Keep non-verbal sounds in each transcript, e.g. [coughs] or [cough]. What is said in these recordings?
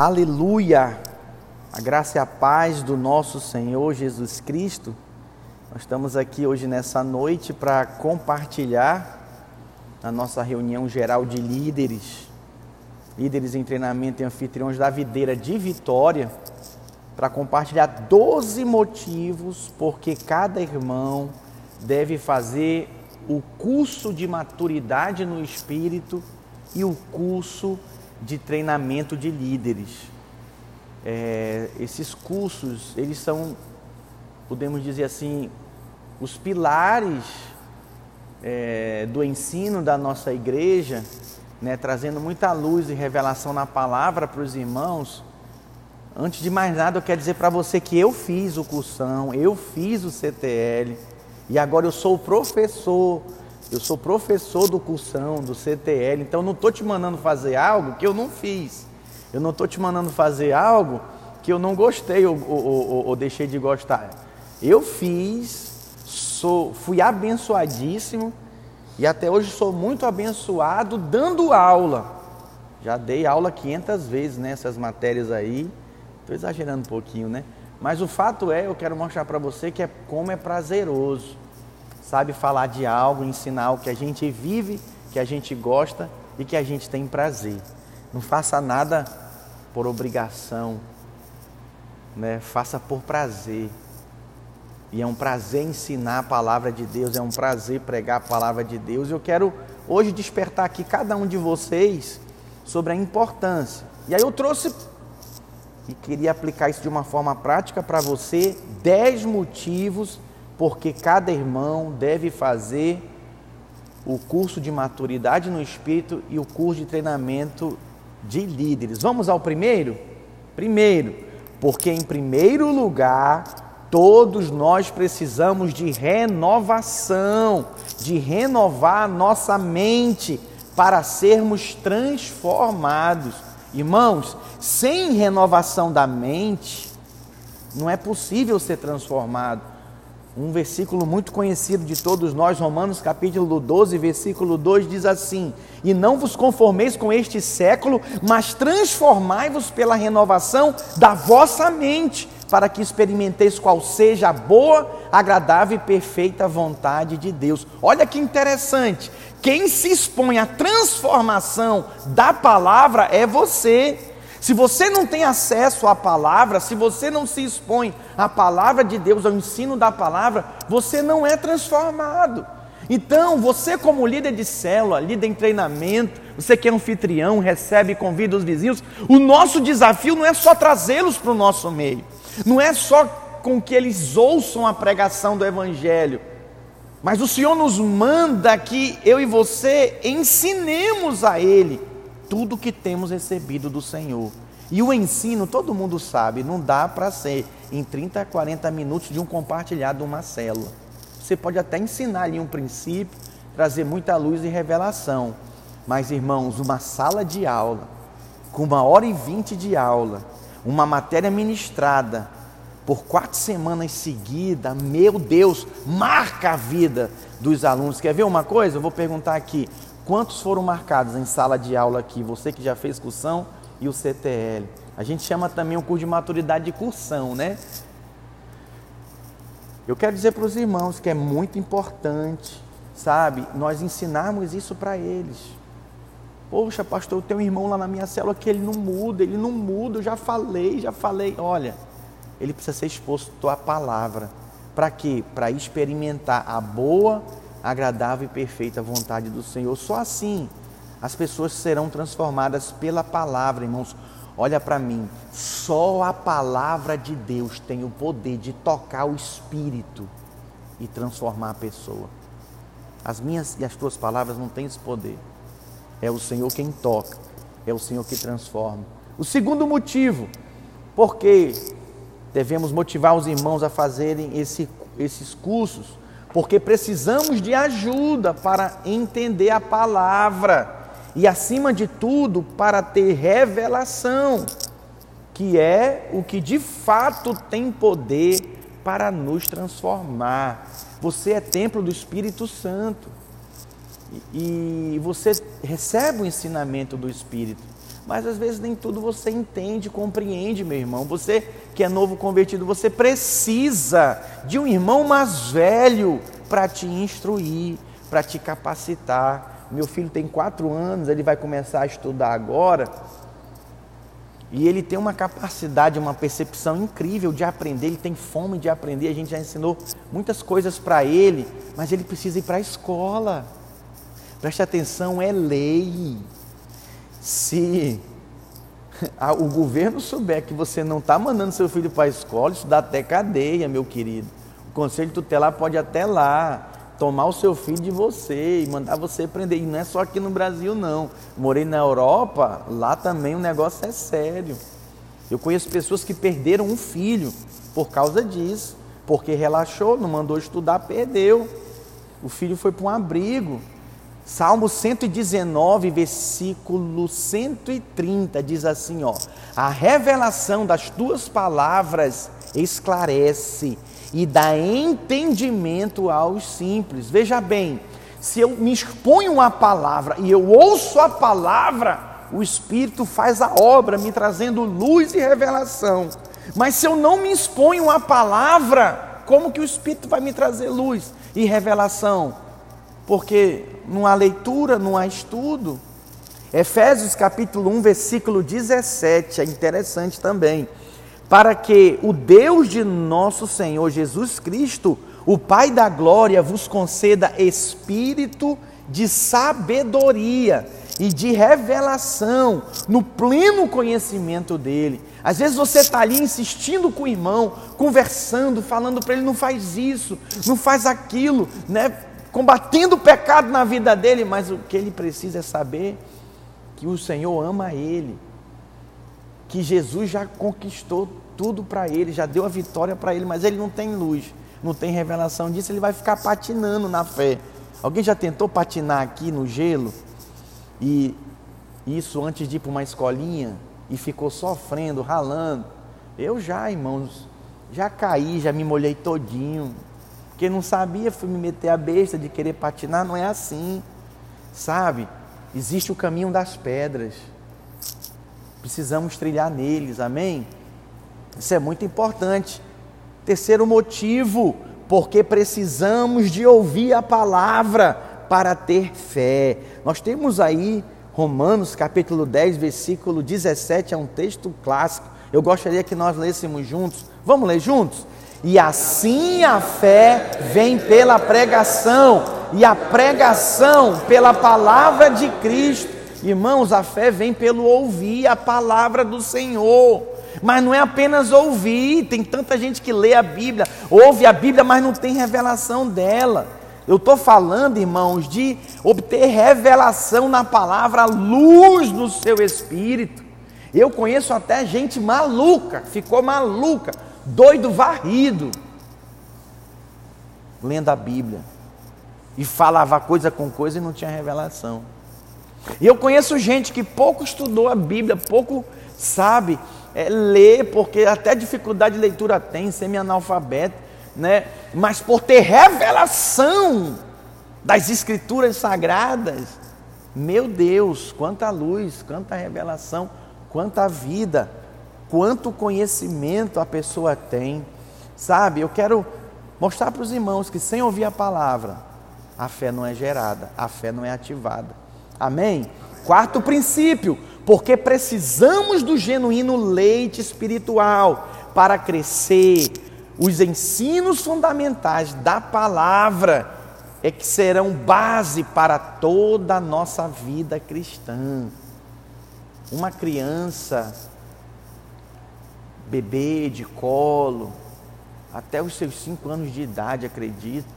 Aleluia! A graça e a paz do nosso Senhor Jesus Cristo. Nós estamos aqui hoje nessa noite para compartilhar a nossa reunião geral de líderes, líderes em treinamento e anfitriões da videira de Vitória, para compartilhar 12 motivos porque cada irmão deve fazer o curso de maturidade no espírito e o curso de treinamento de líderes. É, esses cursos, eles são, podemos dizer assim, os pilares é, do ensino da nossa igreja, né, trazendo muita luz e revelação na palavra para os irmãos. Antes de mais nada, eu quero dizer para você que eu fiz o cursão, eu fiz o CTL e agora eu sou professor eu sou professor do cursão, do CTL, então eu não estou te mandando fazer algo que eu não fiz. Eu não estou te mandando fazer algo que eu não gostei ou, ou, ou, ou deixei de gostar. Eu fiz, sou, fui abençoadíssimo e até hoje sou muito abençoado dando aula. Já dei aula 500 vezes nessas matérias aí. Estou exagerando um pouquinho, né? Mas o fato é, eu quero mostrar para você que é como é prazeroso sabe falar de algo, ensinar algo que a gente vive, que a gente gosta e que a gente tem prazer. Não faça nada por obrigação, né? Faça por prazer. E é um prazer ensinar a palavra de Deus, é um prazer pregar a palavra de Deus. Eu quero hoje despertar aqui cada um de vocês sobre a importância. E aí eu trouxe e queria aplicar isso de uma forma prática para você, dez motivos porque cada irmão deve fazer o curso de maturidade no espírito e o curso de treinamento de líderes. Vamos ao primeiro? Primeiro, porque em primeiro lugar, todos nós precisamos de renovação, de renovar nossa mente para sermos transformados. Irmãos, sem renovação da mente, não é possível ser transformado um versículo muito conhecido de todos nós, Romanos capítulo 12, versículo 2 diz assim: E não vos conformeis com este século, mas transformai-vos pela renovação da vossa mente, para que experimenteis qual seja a boa, agradável e perfeita vontade de Deus. Olha que interessante. Quem se expõe à transformação da palavra é você. Se você não tem acesso à palavra, se você não se expõe à palavra de Deus, ao ensino da palavra, você não é transformado. Então, você, como líder de célula, líder em treinamento, você que é anfitrião, recebe e convida os vizinhos, o nosso desafio não é só trazê-los para o nosso meio, não é só com que eles ouçam a pregação do Evangelho, mas o Senhor nos manda que eu e você ensinemos a Ele tudo que temos recebido do Senhor. E o ensino, todo mundo sabe, não dá para ser em 30 a 40 minutos de um compartilhado uma célula. Você pode até ensinar ali um princípio, trazer muita luz e revelação. Mas, irmãos, uma sala de aula, com uma hora e vinte de aula, uma matéria ministrada por quatro semanas seguidas, meu Deus, marca a vida dos alunos. Quer ver uma coisa? Eu vou perguntar aqui. Quantos foram marcados em sala de aula aqui? Você que já fez cursão e o CTL. A gente chama também o curso de maturidade de cursão, né? Eu quero dizer para os irmãos que é muito importante, sabe, nós ensinarmos isso para eles. Poxa, pastor, eu tenho um irmão lá na minha célula que ele não muda, ele não muda, eu já falei, já falei. Olha, ele precisa ser exposto à palavra. Para quê? Para experimentar a boa, agradável e perfeita vontade do Senhor. Só assim as pessoas serão transformadas pela palavra, irmãos. Olha para mim, só a palavra de Deus tem o poder de tocar o espírito e transformar a pessoa. As minhas e as tuas palavras não têm esse poder. É o Senhor quem toca, é o Senhor que transforma. O segundo motivo, porque devemos motivar os irmãos a fazerem esse, esses cursos, porque precisamos de ajuda para entender a palavra e, acima de tudo, para ter revelação, que é o que de fato tem poder para nos transformar. Você é templo do Espírito Santo e você recebe o ensinamento do Espírito. Mas às vezes nem tudo você entende, compreende, meu irmão. Você que é novo convertido, você precisa de um irmão mais velho para te instruir, para te capacitar. Meu filho tem quatro anos, ele vai começar a estudar agora. E ele tem uma capacidade, uma percepção incrível de aprender, ele tem fome de aprender. A gente já ensinou muitas coisas para ele, mas ele precisa ir para a escola. Preste atenção, é lei. Se [laughs] o governo souber que você não está mandando seu filho para a escola, isso dá até cadeia, meu querido. O conselho tutelar pode até lá tomar o seu filho de você e mandar você prender. E não é só aqui no Brasil, não. Morei na Europa, lá também o negócio é sério. Eu conheço pessoas que perderam um filho por causa disso, porque relaxou, não mandou estudar, perdeu. O filho foi para um abrigo. Salmo 119, versículo 130 diz assim, ó: A revelação das tuas palavras esclarece e dá entendimento aos simples. Veja bem, se eu me exponho à palavra e eu ouço a palavra, o Espírito faz a obra, me trazendo luz e revelação. Mas se eu não me exponho à palavra, como que o Espírito vai me trazer luz e revelação? Porque não há leitura, não há estudo. Efésios capítulo 1, versículo 17, é interessante também para que o Deus de nosso Senhor Jesus Cristo, o Pai da glória, vos conceda espírito de sabedoria e de revelação no pleno conhecimento dele. Às vezes você está ali insistindo com o irmão, conversando, falando para ele: não faz isso, não faz aquilo, né? Combatendo o pecado na vida dele, mas o que ele precisa é saber que o Senhor ama ele que Jesus já conquistou tudo para ele, já deu a vitória para ele, mas ele não tem luz, não tem revelação disso, ele vai ficar patinando na fé. Alguém já tentou patinar aqui no gelo? E isso antes de ir para uma escolinha e ficou sofrendo, ralando. Eu já, irmãos, já caí, já me molhei todinho. Porque não sabia, fui me meter a besta de querer patinar, não é assim. Sabe? Existe o caminho das pedras. Precisamos trilhar neles, amém? Isso é muito importante. Terceiro motivo, porque precisamos de ouvir a palavra para ter fé. Nós temos aí Romanos capítulo 10, versículo 17, é um texto clássico. Eu gostaria que nós lêssemos juntos. Vamos ler juntos? E assim a fé vem pela pregação, e a pregação pela palavra de Cristo. Irmãos, a fé vem pelo ouvir a palavra do Senhor. Mas não é apenas ouvir, tem tanta gente que lê a Bíblia, ouve a Bíblia, mas não tem revelação dela. Eu estou falando, irmãos, de obter revelação na palavra, luz no seu espírito. Eu conheço até gente maluca, ficou maluca, doido varrido, lendo a Bíblia. E falava coisa com coisa e não tinha revelação. E eu conheço gente que pouco estudou a Bíblia, pouco sabe é, ler, porque até dificuldade de leitura tem, semi-analfabeto, né? mas por ter revelação das Escrituras Sagradas, meu Deus, quanta luz, quanta revelação, quanta vida, quanto conhecimento a pessoa tem, sabe? Eu quero mostrar para os irmãos que sem ouvir a palavra, a fé não é gerada, a fé não é ativada. Amém? Quarto princípio, porque precisamos do genuíno leite espiritual para crescer. Os ensinos fundamentais da palavra é que serão base para toda a nossa vida cristã. Uma criança, bebê de colo, até os seus cinco anos de idade, acredito,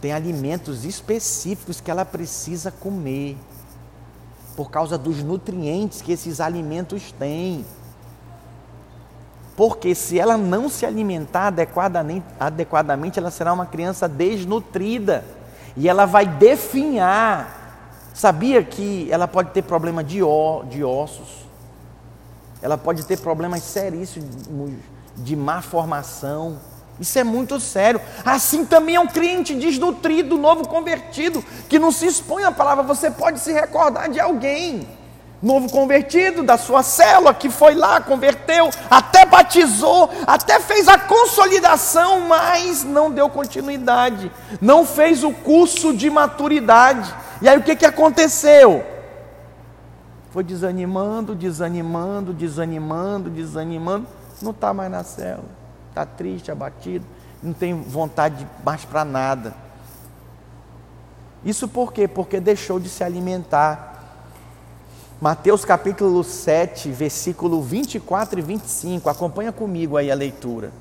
tem alimentos específicos que ela precisa comer por causa dos nutrientes que esses alimentos têm. Porque se ela não se alimentar adequadamente, adequadamente, ela será uma criança desnutrida e ela vai definhar. Sabia que ela pode ter problema de, ó, de ossos? Ela pode ter problemas seríssimos de má formação isso é muito sério. Assim também é um crente desnutrido, novo convertido, que não se expõe à palavra. Você pode se recordar de alguém. novo convertido da sua célula que foi lá, converteu, até batizou, até fez a consolidação, mas não deu continuidade, não fez o curso de maturidade. E aí o que, que aconteceu? Foi desanimando, desanimando, desanimando, desanimando, não está mais na célula, está triste, abatido, não tem vontade mais para nada. Isso por quê? Porque deixou de se alimentar Mateus capítulo 7, versículo 24 e 25. Acompanha comigo aí a leitura.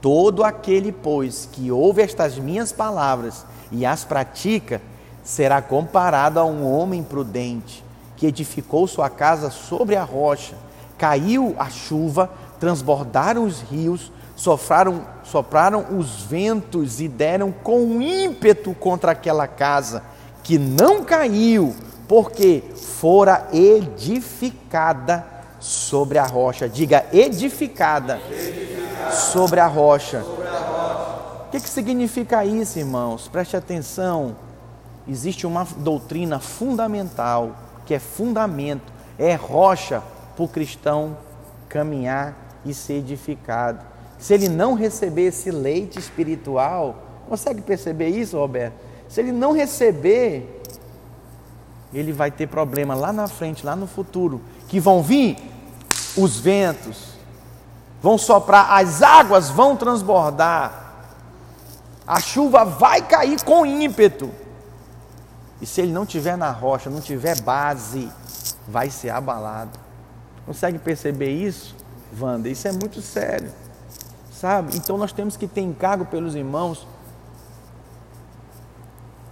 Todo aquele, pois, que ouve estas minhas palavras e as pratica, será comparado a um homem prudente que edificou sua casa sobre a rocha. Caiu a chuva, transbordaram os rios, sopraram, sopraram os ventos e deram com ímpeto contra aquela casa, que não caiu, porque fora edificada sobre a rocha. Diga edificada, edificada. Sobre, a rocha. sobre a rocha. O que, que significa isso, irmãos? Preste atenção. Existe uma doutrina fundamental, que é fundamento, é rocha para o cristão caminhar e ser edificado. Se ele não receber esse leite espiritual, consegue perceber isso, Roberto? Se ele não receber, ele vai ter problema lá na frente, lá no futuro, que vão vir os ventos, vão soprar, as águas vão transbordar, a chuva vai cair com ímpeto. E se ele não tiver na rocha, não tiver base, vai ser abalado. Consegue perceber isso, Wanda? Isso é muito sério, sabe? Então nós temos que ter encargo pelos irmãos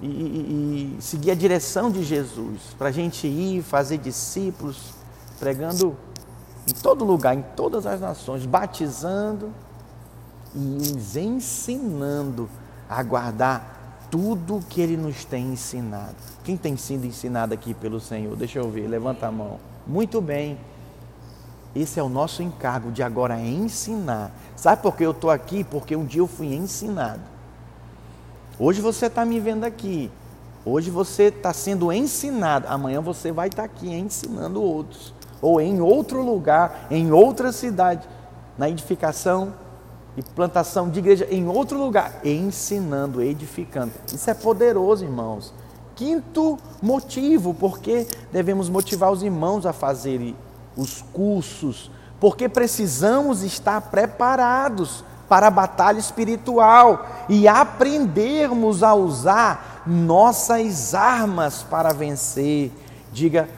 e, e, e seguir a direção de Jesus, para a gente ir fazer discípulos, pregando em todo lugar, em todas as nações, batizando e ensinando a guardar tudo que Ele nos tem ensinado. Quem tem sido ensinado aqui pelo Senhor? Deixa eu ver, levanta a mão. Muito bem. Esse é o nosso encargo de agora ensinar. Sabe por que eu estou aqui? Porque um dia eu fui ensinado. Hoje você está me vendo aqui. Hoje você está sendo ensinado. Amanhã você vai estar tá aqui ensinando outros. Ou em outro lugar, em outra cidade, na edificação e plantação de igreja em outro lugar, ensinando, edificando. Isso é poderoso, irmãos. Quinto motivo, porque devemos motivar os irmãos a fazerem os cursos, porque precisamos estar preparados para a batalha espiritual e aprendermos a usar nossas armas para vencer. Diga,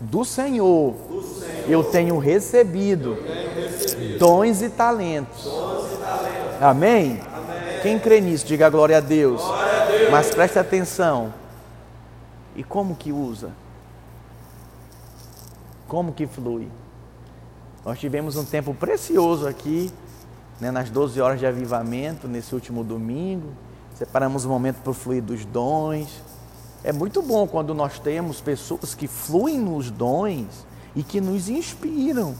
do Senhor, do Senhor eu, tenho recebido, eu tenho recebido dons e talentos. Dons e talentos. Amém? Amém? Quem crê nisso, diga glória a Deus. Glória a Deus. Mas preste atenção. E como que usa? Como que flui? Nós tivemos um tempo precioso aqui né, nas 12 horas de avivamento, nesse último domingo. Separamos um momento para o fluir dos dons. É muito bom quando nós temos pessoas que fluem nos dons e que nos inspiram.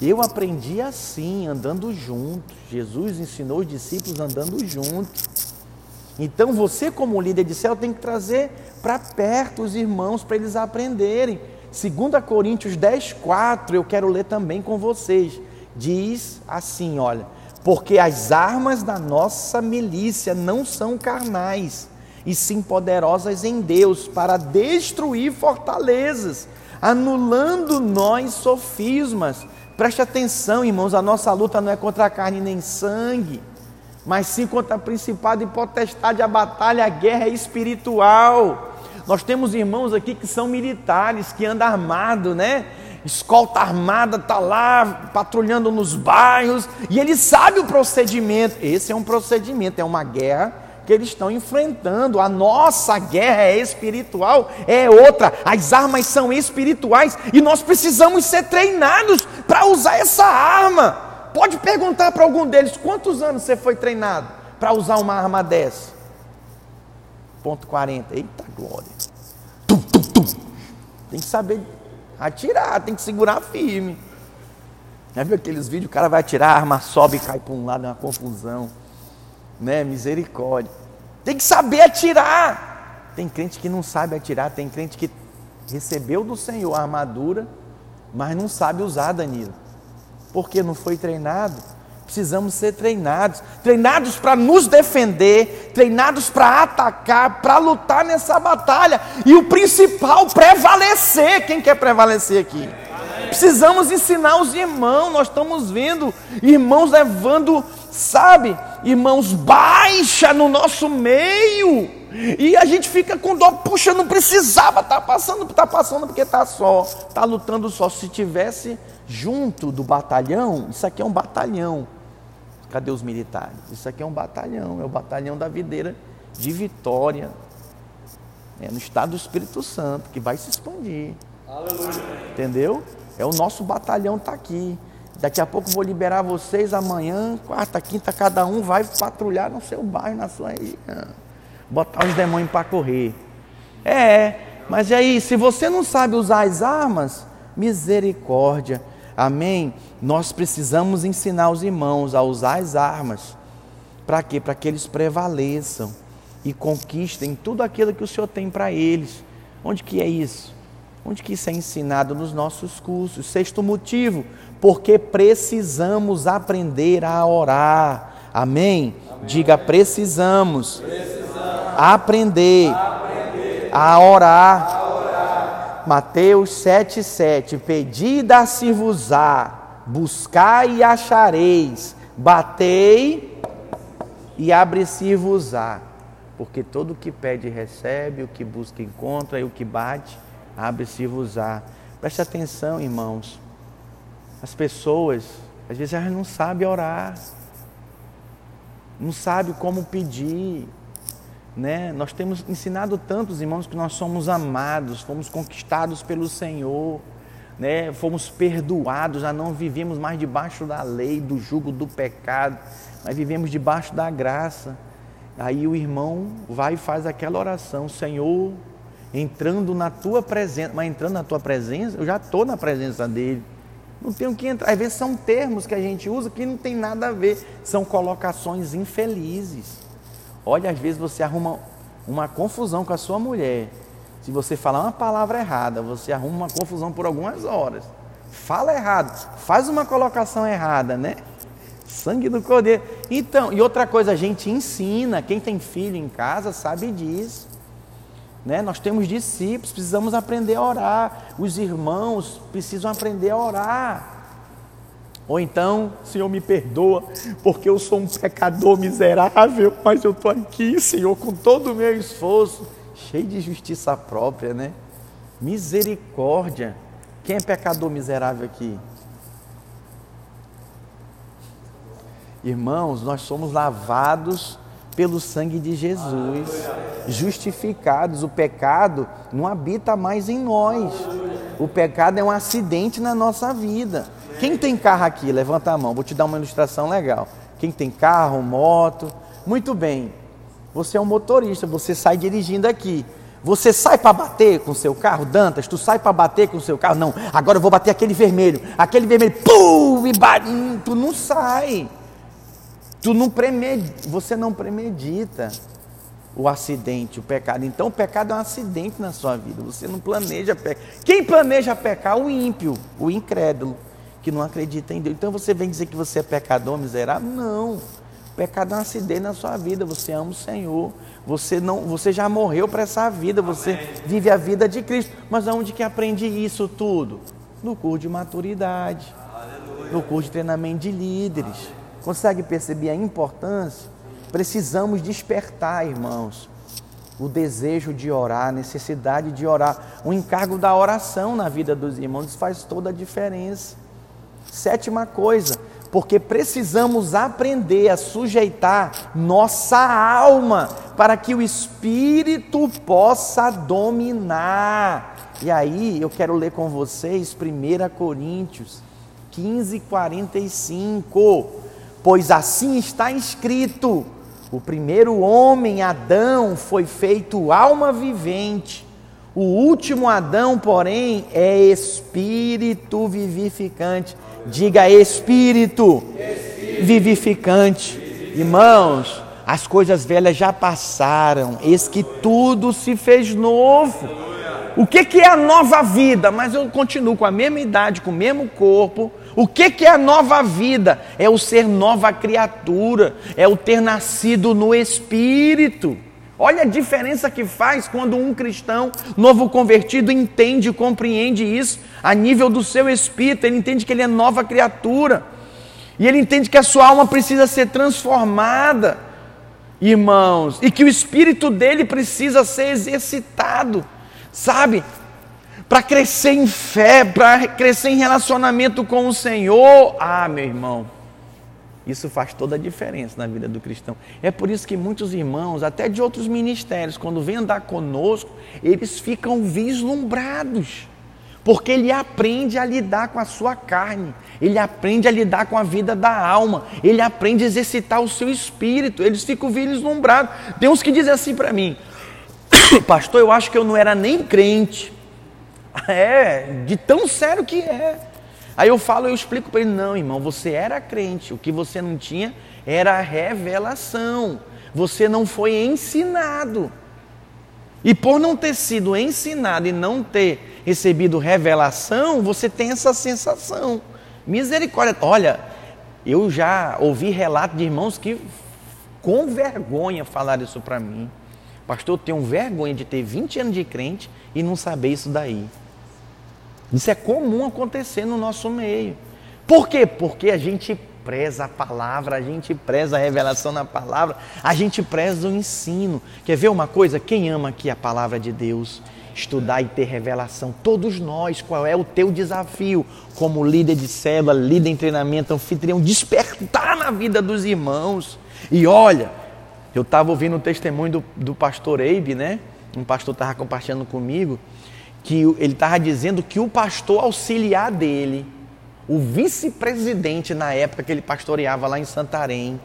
Eu aprendi assim, andando juntos. Jesus ensinou os discípulos andando juntos. Então você, como líder de céu, tem que trazer para perto os irmãos para eles aprenderem. 2 Coríntios 10, 4, eu quero ler também com vocês. Diz assim: olha, porque as armas da nossa milícia não são carnais, e sim poderosas em Deus para destruir fortalezas, anulando nós sofismas. Preste atenção, irmãos, a nossa luta não é contra a carne nem sangue, mas sim contra principado e potestade. A batalha, a guerra é espiritual. Nós temos irmãos aqui que são militares, que andam armados, né? Escolta armada está lá patrulhando nos bairros e ele sabe o procedimento. Esse é um procedimento, é uma guerra que eles estão enfrentando. A nossa guerra é espiritual, é outra. As armas são espirituais e nós precisamos ser treinados para usar essa arma. Pode perguntar para algum deles quantos anos você foi treinado para usar uma arma dessa? Ponto 40. Eita glória. Tum, tum, tum. Tem que saber atirar, tem que segurar firme. Já viu aqueles vídeos? O cara vai atirar, a arma sobe e cai para um lado, é uma confusão. Né? Misericórdia. Tem que saber atirar. Tem crente que não sabe atirar, tem crente que recebeu do Senhor a armadura, mas não sabe usar, Danilo. Porque não foi treinado. Precisamos ser treinados, treinados para nos defender, treinados para atacar, para lutar nessa batalha. E o principal, prevalecer. Quem quer prevalecer aqui? Precisamos ensinar os irmãos. Nós estamos vendo irmãos levando, sabe, irmãos baixa no nosso meio. E a gente fica com dó, puxa, não precisava estar tá passando, está passando porque está só, está lutando só. Se tivesse junto do batalhão, isso aqui é um batalhão. Cadê os militares? Isso aqui é um batalhão, é o batalhão da videira de Vitória, é no estado do Espírito Santo, que vai se expandir. Aleluia. Entendeu? É o nosso batalhão está aqui. Daqui a pouco vou liberar vocês amanhã, quarta, quinta, cada um vai patrulhar no seu bairro, na sua região. Botar os demônios para correr. É, mas e aí, se você não sabe usar as armas, misericórdia. Amém? Nós precisamos ensinar os irmãos a usar as armas. Para quê? Para que eles prevaleçam e conquistem tudo aquilo que o Senhor tem para eles. Onde que é isso? Onde que isso é ensinado nos nossos cursos? Sexto motivo, porque precisamos aprender a orar. Amém? Amém. Diga, precisamos, precisamos aprender, aprender a, orar. a orar. Mateus 7,7: Pedi dar-se-vos-á, buscai e achareis, batei e abre-se-vos-á. Porque todo o que pede recebe, o que busca encontra, e o que bate abre-se-vos-á. Preste atenção, irmãos. As pessoas, às vezes, elas não sabem orar, não sabem como pedir. Né? Nós temos ensinado tantos irmãos que nós somos amados, fomos conquistados pelo Senhor, né? fomos perdoados, já não vivemos mais debaixo da lei, do jugo do pecado, mas vivemos debaixo da graça. Aí o irmão vai e faz aquela oração: Senhor, entrando na tua presença, mas entrando na tua presença, eu já estou na presença dele. Não tenho que entrar. Às vezes são termos que a gente usa que não tem nada a ver, são colocações infelizes. Olha, às vezes você arruma uma confusão com a sua mulher. Se você falar uma palavra errada, você arruma uma confusão por algumas horas. Fala errado, faz uma colocação errada, né? Sangue do cordeiro. Então, e outra coisa, a gente ensina, quem tem filho em casa sabe disso. Né? Nós temos discípulos, precisamos aprender a orar. Os irmãos precisam aprender a orar. Ou então, Senhor, me perdoa, porque eu sou um pecador miserável, mas eu estou aqui, Senhor, com todo o meu esforço, cheio de justiça própria, né? Misericórdia. Quem é pecador miserável aqui? Irmãos, nós somos lavados pelo sangue de Jesus, justificados. O pecado não habita mais em nós. O pecado é um acidente na nossa vida. Quem tem carro aqui? Levanta a mão, vou te dar uma ilustração legal. Quem tem carro, moto? Muito bem. Você é um motorista, você sai dirigindo aqui. Você sai para bater com seu carro, Dantas? Tu sai para bater com seu carro? Não, agora eu vou bater aquele vermelho. Aquele vermelho, pum, e bate. Hum, tu não sai. Tu não premedita, você não premedita o acidente, o pecado. Então o pecado é um acidente na sua vida. Você não planeja pecar. Quem planeja pecar? O ímpio, o incrédulo, que não acredita em Deus. Então você vem dizer que você é pecador, miserável? Não. O pecado é um acidente na sua vida. Você ama o Senhor. Você não, você já morreu para essa vida. Você Amém. vive a vida de Cristo. Mas aonde que aprende isso tudo? No curso de maturidade, Aleluia. no curso de treinamento de líderes. Consegue perceber a importância? Precisamos despertar, irmãos, o desejo de orar, a necessidade de orar. O encargo da oração na vida dos irmãos faz toda a diferença. Sétima coisa, porque precisamos aprender a sujeitar nossa alma para que o espírito possa dominar. E aí eu quero ler com vocês 1 Coríntios 15, 45 pois assim está escrito: o primeiro homem, Adão, foi feito alma vivente. O último Adão, porém, é espírito vivificante. Diga espírito, espírito. vivificante. Irmãos, as coisas velhas já passaram, eis que tudo se fez novo. o que, que é a nova vida? Mas eu continuo com a mesma idade, com o mesmo corpo. O que, que é a nova vida? É o ser nova criatura, é o ter nascido no Espírito. Olha a diferença que faz quando um cristão novo convertido entende e compreende isso a nível do seu espírito, ele entende que ele é nova criatura. E ele entende que a sua alma precisa ser transformada, irmãos, e que o espírito dele precisa ser exercitado, sabe? Para crescer em fé, para crescer em relacionamento com o Senhor. Ah, meu irmão, isso faz toda a diferença na vida do cristão. É por isso que muitos irmãos, até de outros ministérios, quando vêm andar conosco, eles ficam vislumbrados. Porque ele aprende a lidar com a sua carne, ele aprende a lidar com a vida da alma, ele aprende a exercitar o seu espírito, eles ficam vislumbrados. Tem uns que dizem assim para mim, [coughs] pastor, eu acho que eu não era nem crente. É, de tão sério que é. Aí eu falo, eu explico para ele: não, irmão, você era crente, o que você não tinha era revelação, você não foi ensinado. E por não ter sido ensinado e não ter recebido revelação, você tem essa sensação. Misericórdia. Olha, eu já ouvi relatos de irmãos que com vergonha falaram isso para mim. Pastor, eu tenho vergonha de ter 20 anos de crente e não saber isso daí. Isso é comum acontecer no nosso meio. Por quê? Porque a gente preza a palavra, a gente preza a revelação na palavra, a gente preza o ensino. Quer ver uma coisa? Quem ama aqui a palavra de Deus? Estudar e ter revelação. Todos nós, qual é o teu desafio como líder de célula, líder em treinamento, anfitrião? Despertar na vida dos irmãos. E olha, eu estava ouvindo o testemunho do, do pastor Eibe, né? Um pastor estava compartilhando comigo que ele estava dizendo que o pastor auxiliar dele, o vice-presidente na época que ele pastoreava lá em Santarém,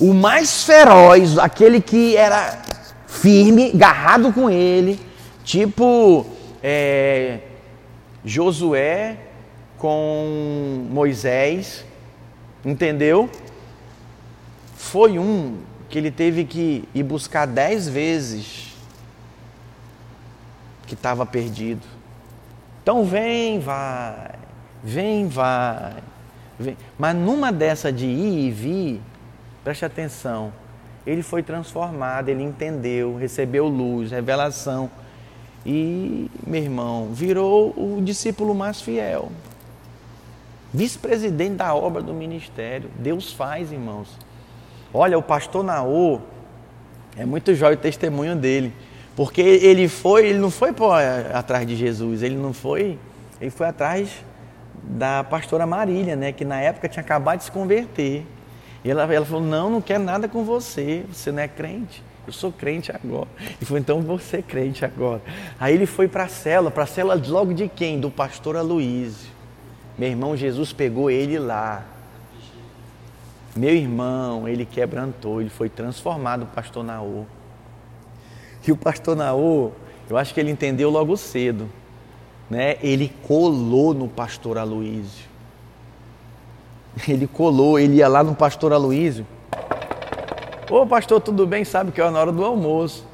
o mais feroz, aquele que era firme, garrado com ele, tipo é, Josué com Moisés, entendeu? Foi um que ele teve que ir buscar dez vezes que estava perdido. Então vem, vai, vem, vai. Vem. Mas numa dessa de ir e vir, preste atenção, ele foi transformado, ele entendeu, recebeu luz, revelação. E, meu irmão, virou o discípulo mais fiel. Vice-presidente da obra do ministério. Deus faz, irmãos. Olha, o pastor Naô, é muito jóia o testemunho dele. Porque ele foi, ele não foi pô, atrás de Jesus, ele não foi, ele foi atrás da pastora Marília, né, que na época tinha acabado de se converter. E ela, ela falou: Não, não quero nada com você, você não é crente. Eu sou crente agora. E falou: Então você é crente agora. Aí ele foi para a cela, para a cela logo de quem? Do pastor Aloísio. Meu irmão Jesus pegou ele lá. Meu irmão, ele quebrantou, ele foi transformado, pastor Naô. E o pastor Naô, eu acho que ele entendeu logo cedo, né? Ele colou no pastor Aloísio. Ele colou, ele ia lá no pastor Aloísio. Ô pastor, tudo bem? Sabe que é na hora do almoço.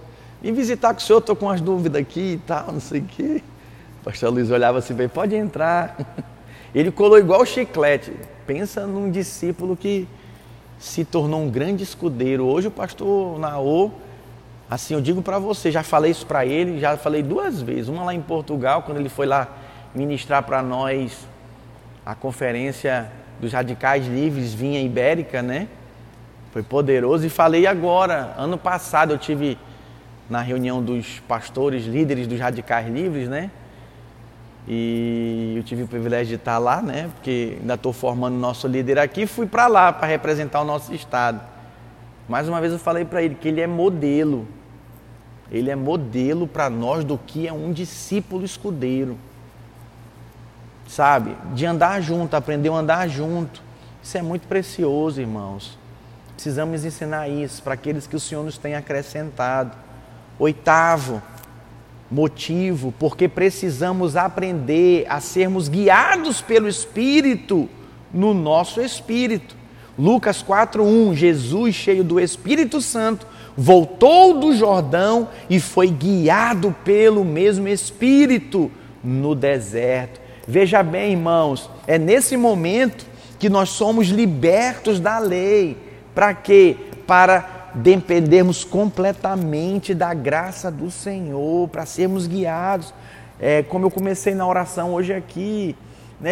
Vim visitar com o senhor, estou com umas dúvidas aqui e tal, não sei o quê. O pastor Luiz olhava assim, bem, pode entrar. [laughs] Ele colou igual chiclete. Pensa num discípulo que se tornou um grande escudeiro. Hoje o pastor Naô Assim, eu digo para você, já falei isso para ele, já falei duas vezes. Uma lá em Portugal, quando ele foi lá ministrar para nós a conferência dos radicais livres vinha ibérica, né? Foi poderoso. E falei agora, ano passado eu tive na reunião dos pastores, líderes dos radicais livres, né? E eu tive o privilégio de estar lá, né? Porque ainda estou formando nosso líder aqui. Fui para lá para representar o nosso estado. Mais uma vez eu falei para ele que ele é modelo. Ele é modelo para nós do que é um discípulo escudeiro. Sabe? De andar junto, aprender a andar junto. Isso é muito precioso, irmãos. Precisamos ensinar isso para aqueles que o Senhor nos tem acrescentado. Oitavo motivo, porque precisamos aprender a sermos guiados pelo Espírito no nosso espírito. Lucas 4:1, Jesus cheio do Espírito Santo voltou do Jordão e foi guiado pelo mesmo Espírito no deserto. Veja bem, irmãos, é nesse momento que nós somos libertos da lei. Para quê? Para dependermos completamente da graça do Senhor, para sermos guiados. É, como eu comecei na oração hoje aqui?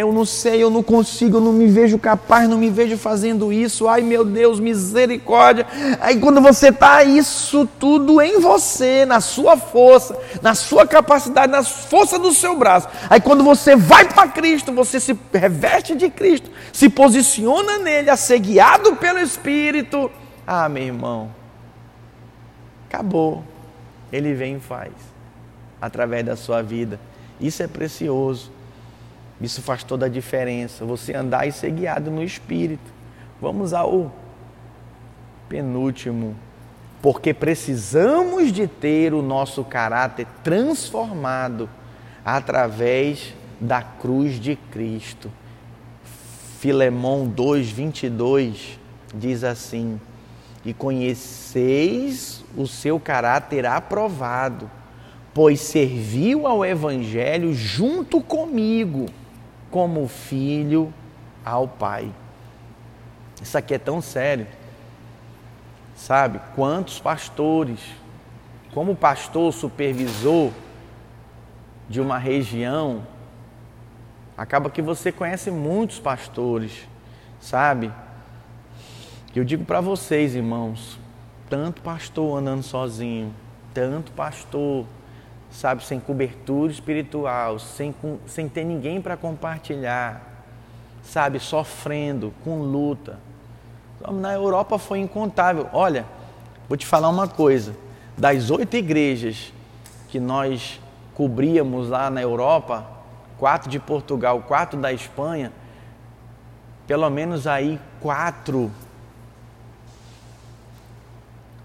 Eu não sei, eu não consigo, eu não me vejo capaz, não me vejo fazendo isso. Ai meu Deus, misericórdia. Aí quando você está isso tudo em você, na sua força, na sua capacidade, na força do seu braço. Aí quando você vai para Cristo, você se reveste de Cristo, se posiciona nele, a ser guiado pelo Espírito. Ah, meu irmão, acabou. Ele vem e faz através da sua vida. Isso é precioso. Isso faz toda a diferença. Você andar e ser guiado no Espírito. Vamos ao penúltimo. Porque precisamos de ter o nosso caráter transformado através da cruz de Cristo. Filemão 2:22 diz assim: E conheceis o seu caráter aprovado, pois serviu ao evangelho junto comigo como filho ao Pai. Isso aqui é tão sério. Sabe? Quantos pastores, como pastor supervisor de uma região, acaba que você conhece muitos pastores, sabe? Eu digo para vocês, irmãos, tanto pastor andando sozinho, tanto pastor sabe, sem cobertura espiritual, sem, sem ter ninguém para compartilhar, sabe, sofrendo, com luta. Na Europa foi incontável. Olha, vou te falar uma coisa: das oito igrejas que nós cobríamos lá na Europa, quatro de Portugal, quatro da Espanha, pelo menos aí quatro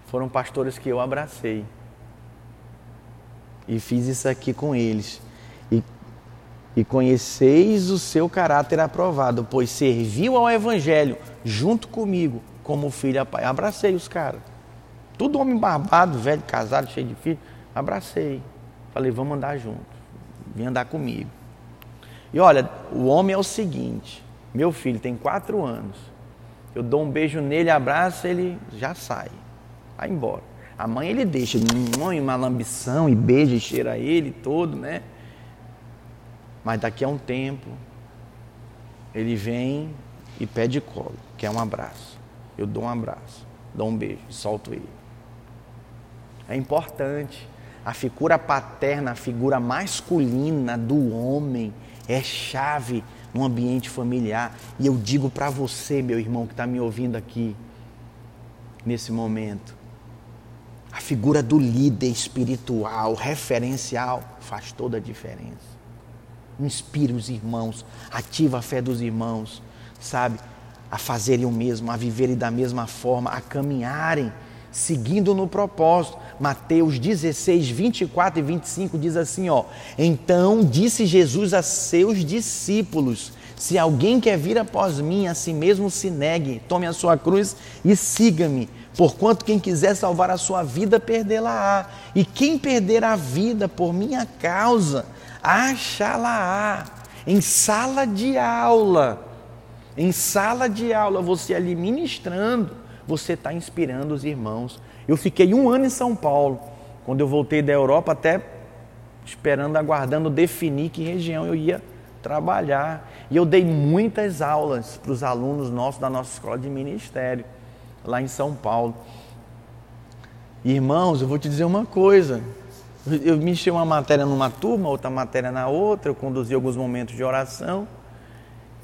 foram pastores que eu abracei e fiz isso aqui com eles. E, e conheceis o seu caráter aprovado, pois serviu ao Evangelho junto comigo, como filho a pai. Abracei os caras. Tudo homem barbado, velho, casado, cheio de filhos. Abracei. Falei, vamos andar junto. Vem andar comigo. E olha, o homem é o seguinte: meu filho tem quatro anos. Eu dou um beijo nele, abraço, ele já sai. Vai embora. A mãe ele deixa, mãe, uma lambição e beija e cheira ele todo, né? Mas daqui a um tempo, ele vem e pede colo, quer um abraço. Eu dou um abraço, dou um beijo, solto ele. É importante. A figura paterna, a figura masculina do homem, é chave no ambiente familiar. E eu digo para você, meu irmão que está me ouvindo aqui, nesse momento, a figura do líder espiritual, referencial, faz toda a diferença. Inspire os irmãos, ativa a fé dos irmãos, sabe? A fazerem o mesmo, a viverem da mesma forma, a caminharem seguindo no propósito. Mateus 16, 24 e 25 diz assim: ó. Então disse Jesus a seus discípulos: Se alguém quer vir após mim, a si mesmo se negue, tome a sua cruz e siga-me. Porquanto quem quiser salvar a sua vida, perdê-la-á. E quem perder a vida por minha causa, achá-la-á. Em sala de aula, em sala de aula, você ali ministrando, você está inspirando os irmãos. Eu fiquei um ano em São Paulo, quando eu voltei da Europa, até esperando, aguardando definir que região eu ia trabalhar. E eu dei muitas aulas para os alunos nossos da nossa escola de ministério lá em São Paulo. Irmãos, eu vou te dizer uma coisa. Eu me enchi uma matéria numa turma, outra matéria na outra, eu conduzi alguns momentos de oração.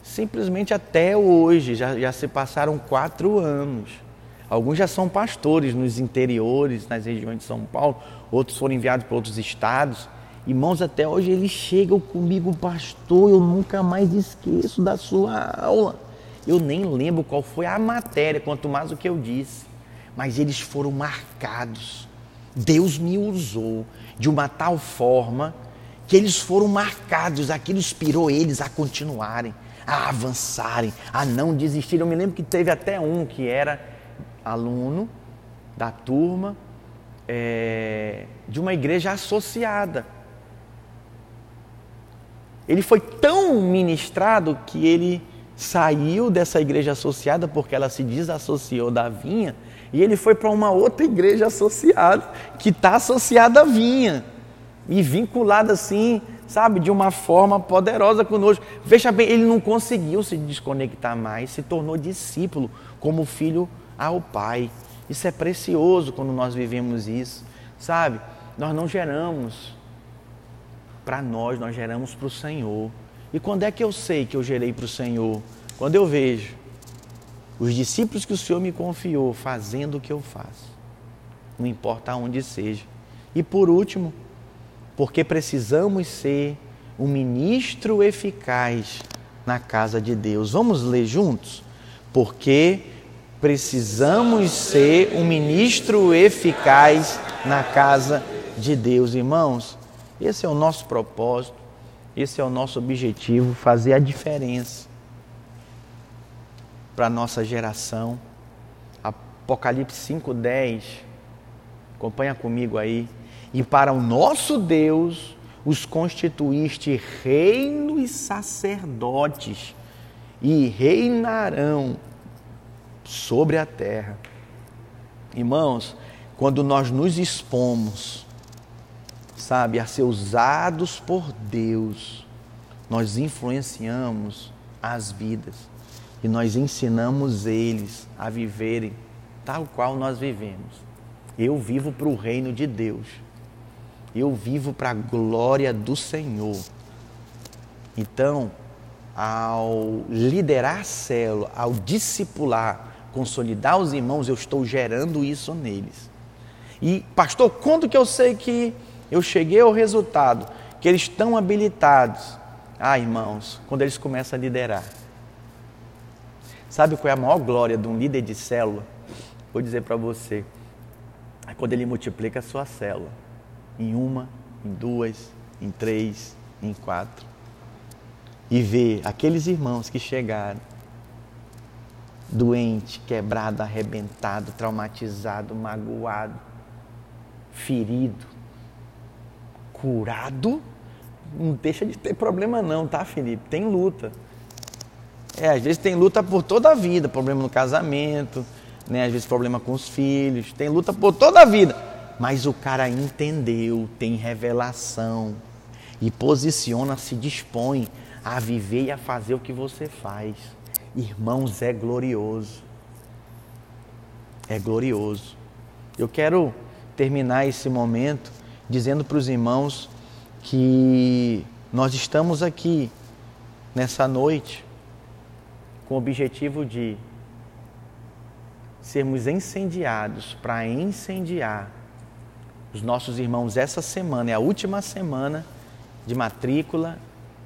Simplesmente até hoje, já, já se passaram quatro anos. Alguns já são pastores nos interiores, nas regiões de São Paulo, outros foram enviados para outros estados. Irmãos, até hoje eles chegam comigo, pastor, eu nunca mais esqueço da sua aula. Eu nem lembro qual foi a matéria, quanto mais o que eu disse. Mas eles foram marcados. Deus me usou de uma tal forma que eles foram marcados. Aquilo inspirou eles a continuarem, a avançarem, a não desistir. Eu me lembro que teve até um que era aluno da turma é, de uma igreja associada. Ele foi tão ministrado que ele saiu dessa igreja associada porque ela se desassociou da vinha e ele foi para uma outra igreja associada que está associada à vinha e vinculada assim, sabe, de uma forma poderosa conosco. Veja bem, ele não conseguiu se desconectar mais, se tornou discípulo como filho ao Pai. Isso é precioso quando nós vivemos isso, sabe? Nós não geramos para nós, nós geramos para o Senhor. E quando é que eu sei que eu gerei para o Senhor? Quando eu vejo os discípulos que o Senhor me confiou fazendo o que eu faço, não importa aonde seja. E por último, porque precisamos ser um ministro eficaz na casa de Deus. Vamos ler juntos? Porque precisamos ser um ministro eficaz na casa de Deus, irmãos. Esse é o nosso propósito, esse é o nosso objetivo, fazer a diferença para a nossa geração. Apocalipse 5,10, acompanha comigo aí. E para o nosso Deus os constituíste reino e sacerdotes, e reinarão sobre a terra. Irmãos, quando nós nos expomos, sabe, a ser usados por Deus, nós influenciamos as vidas e nós ensinamos eles a viverem tal qual nós vivemos. Eu vivo para o reino de Deus. Eu vivo para a glória do Senhor. Então, ao liderar a célula, ao discipular, consolidar os irmãos, eu estou gerando isso neles. E, pastor, quando que eu sei que eu cheguei ao resultado? Que eles estão habilitados. Ah, irmãos, quando eles começam a liderar. Sabe qual é a maior glória de um líder de célula? Vou dizer para você. É quando ele multiplica a sua célula. Em uma, em duas, em três, em quatro. E vê aqueles irmãos que chegaram doente, quebrado, arrebentado, traumatizado, magoado, ferido, curado, não deixa de ter problema não, tá, Felipe? Tem luta. É, às vezes tem luta por toda a vida, problema no casamento, né? Às vezes problema com os filhos, tem luta por toda a vida. Mas o cara entendeu, tem revelação e posiciona, se dispõe a viver e a fazer o que você faz. Irmãos, é glorioso. É glorioso. Eu quero terminar esse momento dizendo para os irmãos que nós estamos aqui nessa noite com o objetivo de sermos incendiados para incendiar os nossos irmãos essa semana, é a última semana de matrícula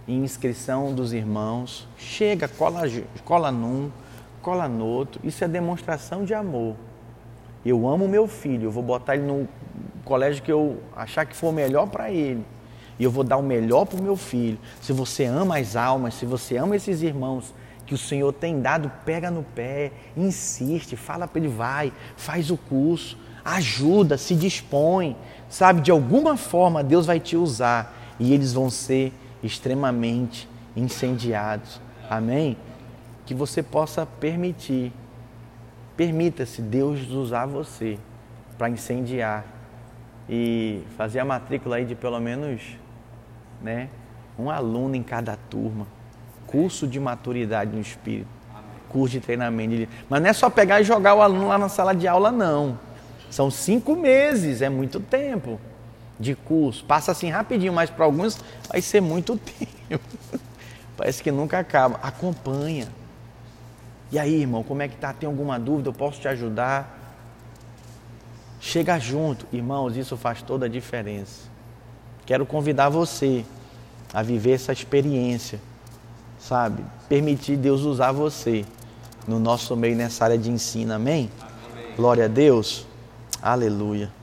e inscrição dos irmãos. Chega, cola, cola num, cola no outro. Isso é demonstração de amor. Eu amo meu filho, eu vou botar ele no colégio que eu achar que for melhor para ele. E eu vou dar o melhor para o meu filho. Se você ama as almas, se você ama esses irmãos que o Senhor tem dado, pega no pé, insiste, fala para ele, vai, faz o curso, ajuda, se dispõe, sabe? De alguma forma Deus vai te usar e eles vão ser extremamente incendiados. Amém? Que você possa permitir, permita-se Deus usar você para incendiar e fazer a matrícula aí de pelo menos, né, um aluno em cada turma. Curso de maturidade no espírito, curso de treinamento. Mas não é só pegar e jogar o aluno lá na sala de aula, não. São cinco meses, é muito tempo de curso. Passa assim rapidinho, mas para alguns vai ser muito [laughs] tempo. Parece que nunca acaba. Acompanha. E aí, irmão, como é que tá? Tem alguma dúvida? Eu posso te ajudar? Chega junto, irmãos, isso faz toda a diferença. Quero convidar você a viver essa experiência, sabe? Permitir Deus usar você no nosso meio nessa área de ensino, amém? amém. Glória a Deus. Aleluia.